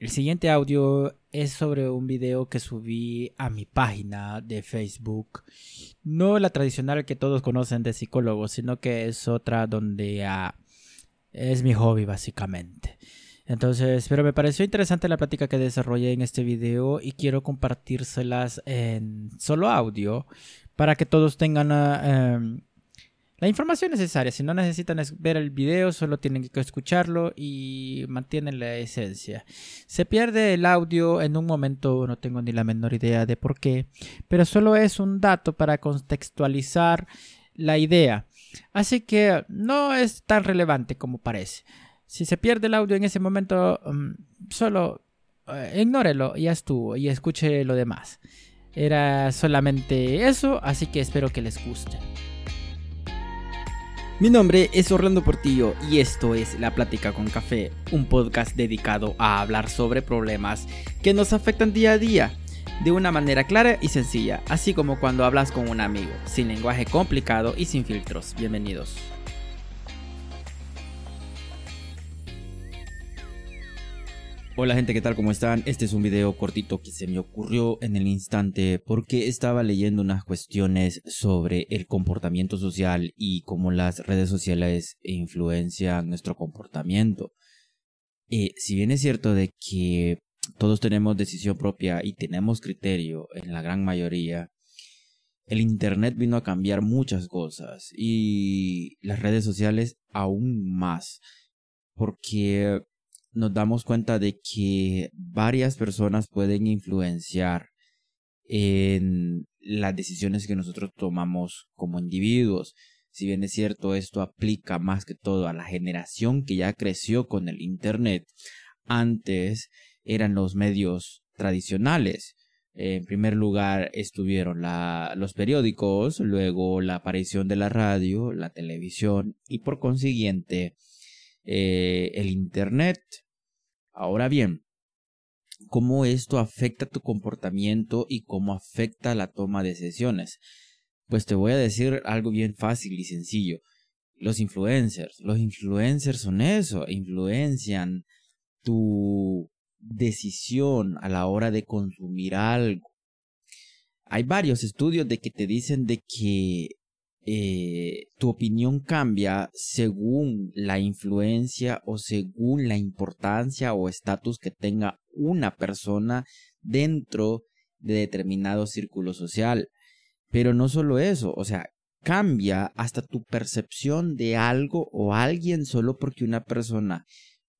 El siguiente audio es sobre un video que subí a mi página de Facebook. No la tradicional que todos conocen de psicólogos, sino que es otra donde ah, es mi hobby básicamente. Entonces, pero me pareció interesante la plática que desarrollé en este video y quiero compartírselas en solo audio para que todos tengan ah, em, la información necesaria. Si no necesitan ver el video, solo tienen que escucharlo y mantienen la esencia. Se pierde el audio en un momento, no tengo ni la menor idea de por qué, pero solo es un dato para contextualizar la idea. Así que no es tan relevante como parece. Si se pierde el audio en ese momento, mm, solo eh, ignórelo y ya estuvo y escuche lo demás. Era solamente eso, así que espero que les guste. Mi nombre es Orlando Portillo y esto es La Plática con Café, un podcast dedicado a hablar sobre problemas que nos afectan día a día de una manera clara y sencilla, así como cuando hablas con un amigo, sin lenguaje complicado y sin filtros. Bienvenidos. Hola gente, ¿qué tal? ¿Cómo están? Este es un video cortito que se me ocurrió en el instante porque estaba leyendo unas cuestiones sobre el comportamiento social y cómo las redes sociales influencian nuestro comportamiento. Eh, si bien es cierto de que todos tenemos decisión propia y tenemos criterio en la gran mayoría, el Internet vino a cambiar muchas cosas y las redes sociales aún más porque nos damos cuenta de que varias personas pueden influenciar en las decisiones que nosotros tomamos como individuos. Si bien es cierto, esto aplica más que todo a la generación que ya creció con el Internet. Antes eran los medios tradicionales. En primer lugar estuvieron los periódicos, luego la aparición de la radio, la televisión y por consiguiente eh, el Internet. Ahora bien, ¿cómo esto afecta tu comportamiento y cómo afecta la toma de decisiones? Pues te voy a decir algo bien fácil y sencillo. Los influencers, los influencers son eso, influencian tu decisión a la hora de consumir algo. Hay varios estudios de que te dicen de que eh, tu opinión cambia según la influencia o según la importancia o estatus que tenga una persona dentro de determinado círculo social. Pero no solo eso, o sea, cambia hasta tu percepción de algo o alguien solo porque una persona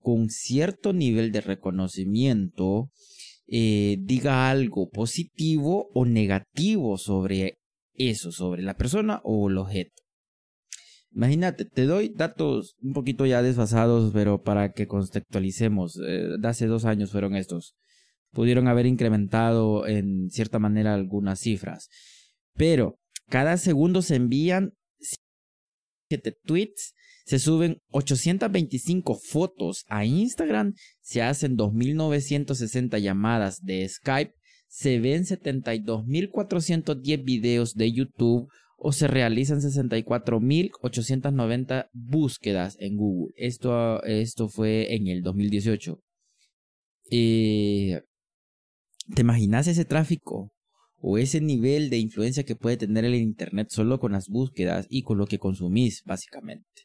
con cierto nivel de reconocimiento eh, diga algo positivo o negativo sobre eso sobre la persona o el objeto. Imagínate, te doy datos un poquito ya desfasados, pero para que contextualicemos, eh, de hace dos años fueron estos. Pudieron haber incrementado en cierta manera algunas cifras, pero cada segundo se envían 7 tweets, se suben 825 fotos a Instagram, se hacen 2.960 llamadas de Skype se ven 72.410 videos de YouTube o se realizan 64.890 búsquedas en Google. Esto, esto fue en el 2018. Eh, ¿Te imaginas ese tráfico o ese nivel de influencia que puede tener el Internet solo con las búsquedas y con lo que consumís, básicamente?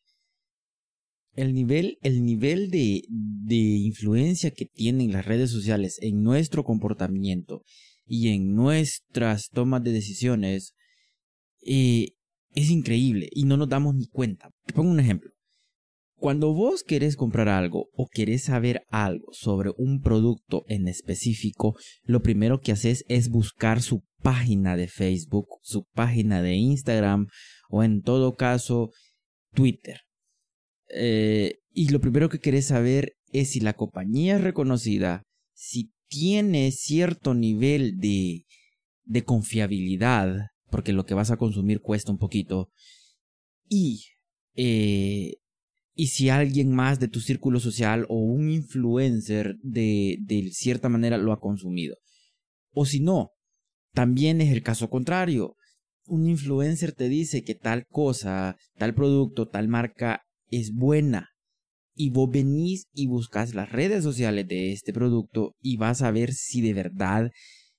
el nivel, el nivel de, de influencia que tienen las redes sociales en nuestro comportamiento y en nuestras tomas de decisiones eh, es increíble y no nos damos ni cuenta. Te pongo un ejemplo. Cuando vos querés comprar algo o querés saber algo sobre un producto en específico, lo primero que haces es buscar su página de Facebook, su página de Instagram o en todo caso Twitter. Eh, y lo primero que querés saber es si la compañía es reconocida, si tiene cierto nivel de, de confiabilidad, porque lo que vas a consumir cuesta un poquito, y, eh, y si alguien más de tu círculo social o un influencer de, de cierta manera lo ha consumido. O si no, también es el caso contrario. Un influencer te dice que tal cosa, tal producto, tal marca es buena y vos venís y buscas las redes sociales de este producto y vas a ver si de verdad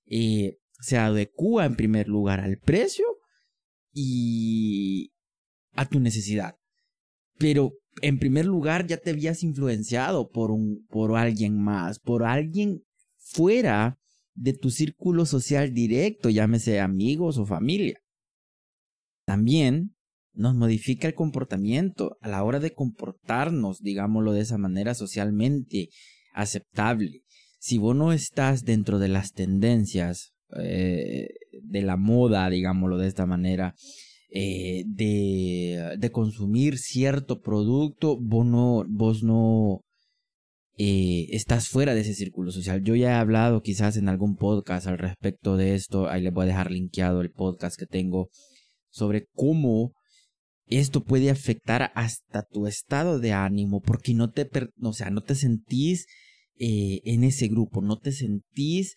eh, se adecua en primer lugar al precio y a tu necesidad. Pero en primer lugar ya te habías influenciado por un por alguien más, por alguien fuera de tu círculo social directo, llámese amigos o familia. También nos modifica el comportamiento a la hora de comportarnos, digámoslo de esa manera, socialmente aceptable. Si vos no estás dentro de las tendencias eh, de la moda, digámoslo de esta manera, eh, de, consumir cierto producto, vos no, vos no eh, estás fuera de ese círculo social. Yo ya he hablado quizás en algún podcast al respecto de esto, ahí les voy a dejar linkeado el podcast que tengo sobre cómo esto puede afectar hasta tu estado de ánimo porque no te, o sea, no te sentís eh, en ese grupo, no te sentís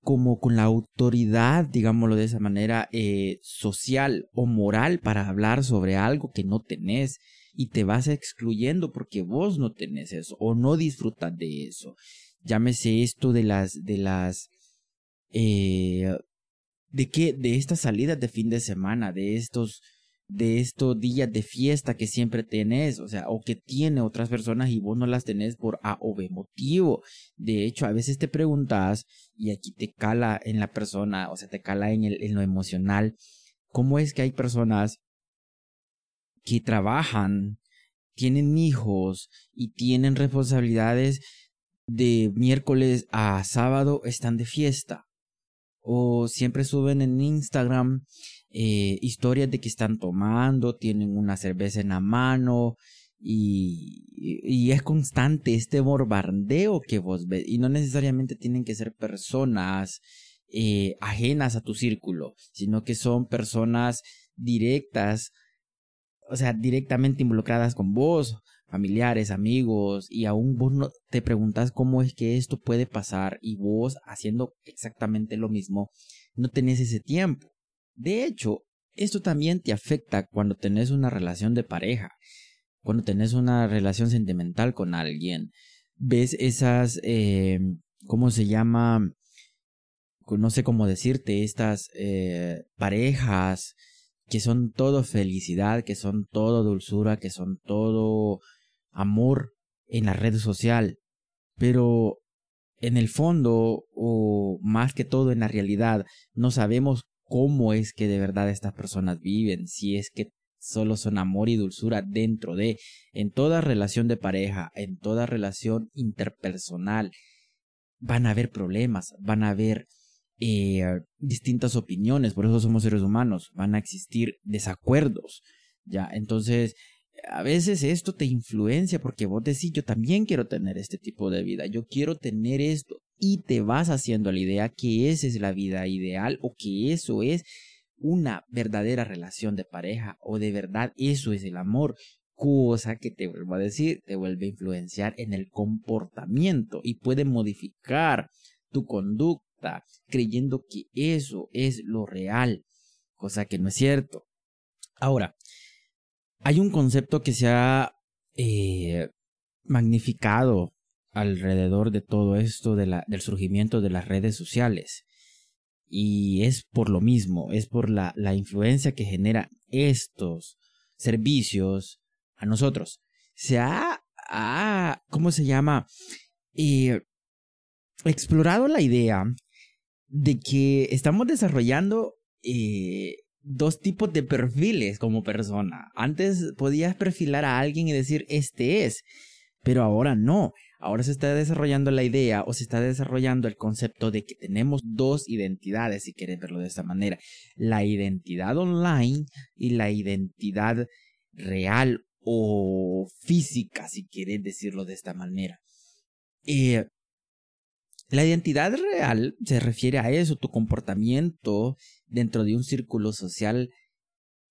como con la autoridad, digámoslo de esa manera, eh, social o moral para hablar sobre algo que no tenés y te vas excluyendo porque vos no tenés eso o no disfrutas de eso. Llámese esto de las, de las, eh, de qué, de estas salidas de fin de semana, de estos, de estos días de fiesta que siempre tenés, o sea, o que tiene otras personas y vos no las tenés por A o B motivo. De hecho, a veces te preguntas, y aquí te cala en la persona, o sea, te cala en, el, en lo emocional, ¿cómo es que hay personas que trabajan, tienen hijos y tienen responsabilidades de miércoles a sábado, están de fiesta? O siempre suben en Instagram eh, historias de que están tomando, tienen una cerveza en la mano y, es constante este bombardeo que vos ves. Y no necesariamente tienen que ser personas eh, ajenas a tu círculo, sino que son personas directas, o sea, directamente involucradas con vos, familiares, amigos, y aún vos no te preguntas cómo es que esto puede pasar y vos haciendo exactamente lo mismo, no tenés ese tiempo. De hecho, esto también te afecta cuando tenés una relación de pareja, cuando tenés una relación sentimental con alguien. Ves esas, eh, ¿cómo se llama? No sé cómo decirte, estas eh, parejas que son todo felicidad, que son todo dulzura, que son todo amor en la red social. Pero en el fondo, o más que todo en la realidad, no sabemos cómo es que de verdad estas personas viven, si es que solo son amor y dulzura dentro de, en toda relación de pareja, en toda relación interpersonal, van a haber problemas, van a haber eh, distintas opiniones, por eso somos seres humanos, van a existir desacuerdos, ya, entonces a veces esto te influencia porque vos decís, yo también quiero tener este tipo de vida, yo quiero tener esto y te vas haciendo la idea que esa es la vida ideal o que eso es una verdadera relación de pareja o de verdad eso es el amor, cosa que te vuelvo a decir, te vuelve a influenciar en el comportamiento y puede modificar tu conducta creyendo que eso es lo real, cosa que no es cierto. Ahora, hay un concepto que se ha eh, magnificado alrededor de todo esto de la, del surgimiento de las redes sociales. Y es por lo mismo, es por la, la influencia que genera estos servicios a nosotros. Se ha, ¿cómo se llama? Eh, explorado la idea de que estamos desarrollando eh, dos tipos de perfiles como persona. Antes podías perfilar a alguien y decir, este es, pero ahora no. Ahora se está desarrollando la idea o se está desarrollando el concepto de que tenemos dos identidades, si quieres verlo de esta manera. La identidad online y la identidad real o física, si quieres decirlo de esta manera. Eh, la identidad real se refiere a eso, tu comportamiento dentro de un círculo social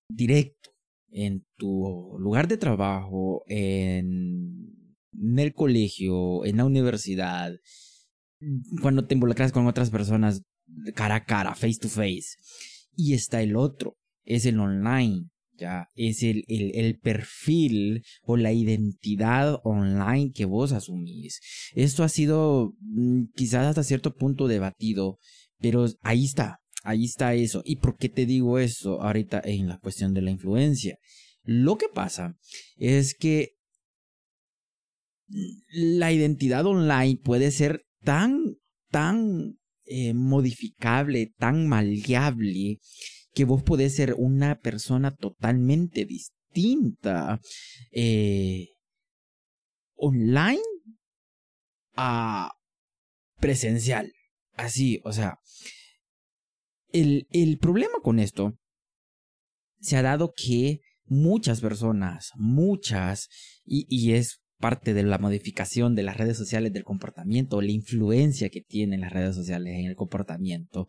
directo, en tu lugar de trabajo, en, el colegio, en la universidad, cuando te involucras con otras personas cara a cara, face to face. Y está el otro, es el online, ya es el, el, el, perfil o la identidad online que vos asumís. Esto ha sido mm, quizás hasta cierto punto debatido, pero ahí está, ahí está eso. ¿Y por qué te digo eso ahorita en la cuestión de la influencia? Lo que pasa es que la identidad online puede ser tan, tan eh, modificable, tan maleable, que vos podés ser una persona totalmente distinta eh, online a presencial. Así, o sea, el, el problema con esto se ha dado que muchas personas, muchas, y, y, es parte de la modificación de las redes sociales del comportamiento, la influencia que tienen las redes sociales en el comportamiento,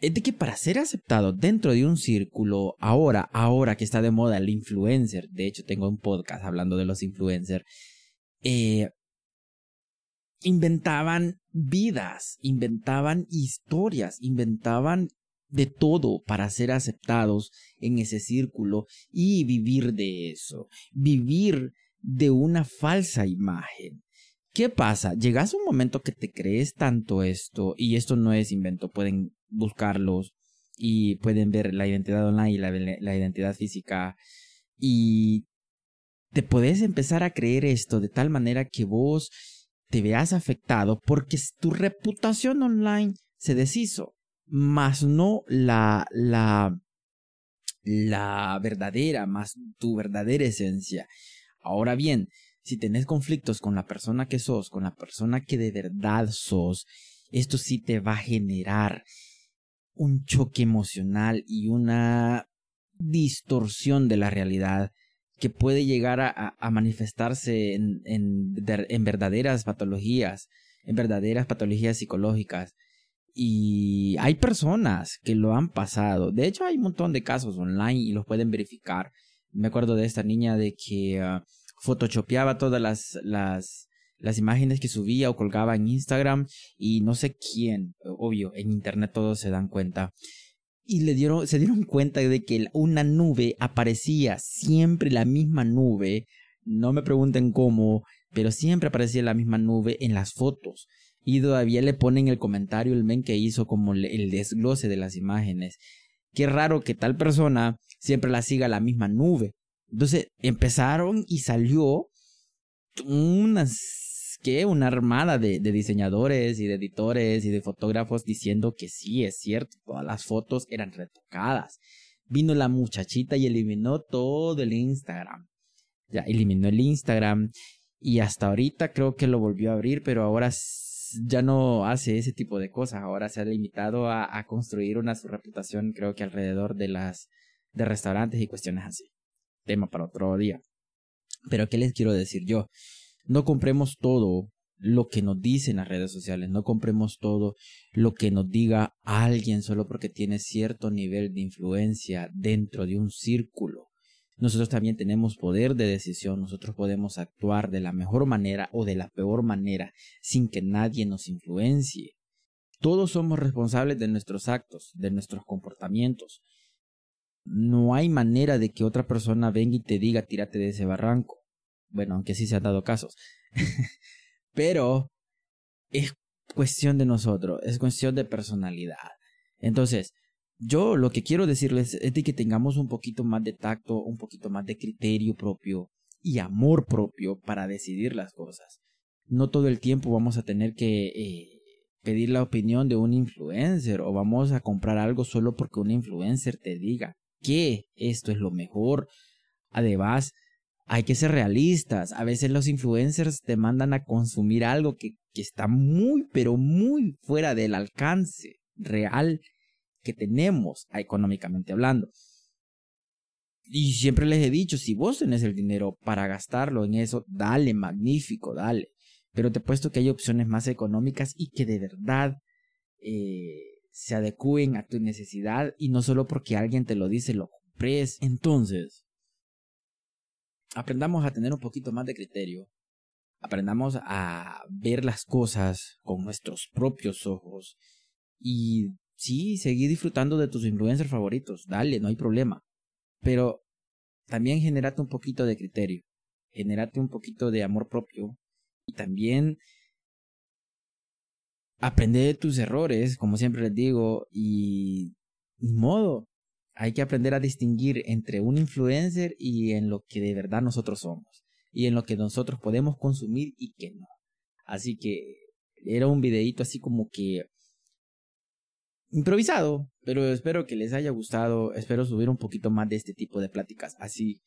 es de que para ser aceptado dentro de un círculo, ahora, ahora que está de moda el influencer, de hecho tengo un podcast hablando de los influencers, eh, inventaban vidas, inventaban historias, inventaban de todo para ser aceptados en ese círculo y vivir de eso, vivir de una falsa imagen. ¿Qué pasa? Llegas a un momento que te crees tanto esto, y esto no es invento, pueden buscarlos y pueden ver la identidad online y la, identidad física, y te puedes empezar a creer esto de tal manera que vos te veas afectado porque tu reputación online se deshizo, más no la, la, la verdadera, más tu verdadera esencia. Ahora bien, si tenés conflictos con la persona que sos, con la persona que de verdad sos, esto sí te va a generar un choque emocional y una distorsión de la realidad que puede llegar a, manifestarse en, en, verdaderas patologías, en verdaderas patologías psicológicas. Y hay personas que lo han pasado. De hecho, hay un montón de casos online y los pueden verificar. Me acuerdo de esta niña de que uh, photoshopeaba todas las, las, las imágenes que subía o colgaba en Instagram y no sé quién, obvio, en internet todos se dan cuenta y le dieron, se dieron cuenta de que una nube aparecía, siempre la misma nube, no me pregunten cómo, pero siempre aparecía la misma nube en las fotos. Y todavía le ponen el comentario el men que hizo como el desglose de las imágenes. Qué raro que tal persona siempre la siga la misma nube. Entonces empezaron y salió unas que una armada de, diseñadores y de editores y de fotógrafos diciendo que sí, es cierto, todas las fotos eran retocadas. Vino la muchachita y eliminó todo el Instagram. Ya, eliminó el Instagram y hasta ahorita creo que lo volvió a abrir, pero ahora ya no hace ese tipo de cosas. Ahora se ha limitado a, a construir una su reputación, creo que alrededor de las de restaurantes y cuestiones así. Tema para otro día. Pero ¿qué les quiero decir yo? No compremos todo lo que nos dicen las redes sociales, no compremos todo lo que nos diga alguien solo porque tiene cierto nivel de influencia dentro de un círculo. Nosotros también tenemos poder de decisión, nosotros podemos actuar de la mejor manera o de la peor manera sin que nadie nos influencie. Todos somos responsables de nuestros actos, de nuestros comportamientos. No hay manera de que otra persona venga y te diga tírate de ese barranco. Bueno, aunque sí se han dado casos. Pero es cuestión de nosotros, es cuestión de personalidad. Entonces, yo lo que quiero decirles es de que tengamos un poquito más de tacto, un poquito más de criterio propio y amor propio para decidir las cosas. No todo el tiempo vamos a tener que eh, pedir la opinión de un influencer o vamos a comprar algo solo porque un influencer te diga que esto es lo mejor. Además, hay que ser realistas. A veces los influencers te mandan a consumir algo que, está muy, pero muy fuera del alcance real que tenemos económicamente hablando. Y siempre les he dicho, si vos tenés el dinero para gastarlo en eso, dale, magnífico, dale. Pero te he puesto que hay opciones más económicas y que de verdad eh, se adecúen a tu necesidad y no solo porque alguien te lo dice, lo compres. Entonces, aprendamos a tener un poquito más de criterio, aprendamos a ver las cosas con nuestros propios ojos y sí, seguir disfrutando de tus influencers favoritos, dale, no hay problema. pero también generate un poquito de criterio, generate un poquito de amor propio y también aprende de tus errores, como siempre les digo, y modo, hay que aprender a distinguir entre un influencer y en lo que de verdad nosotros somos, y en lo que nosotros podemos consumir y que no. Así que era un videito así como que improvisado, pero espero que les haya gustado, espero subir un poquito más de este tipo de pláticas así.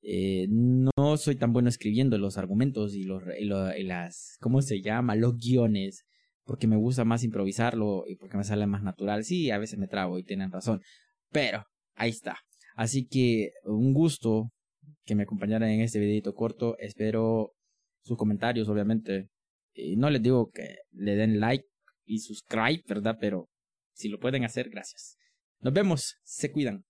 Eh, no soy tan bueno escribiendo los argumentos y, los, y, las, ¿cómo se llama? Los guiones, porque me gusta más improvisarlo y porque me sale más natural. Sí, a veces me trago y tienen razón, pero ahí está. Así que un gusto que me acompañaran en este videito corto. Espero sus comentarios, obviamente. Y no les digo que le den like y subscribe, ¿verdad? Pero si lo pueden hacer, gracias. Nos vemos, se cuidan.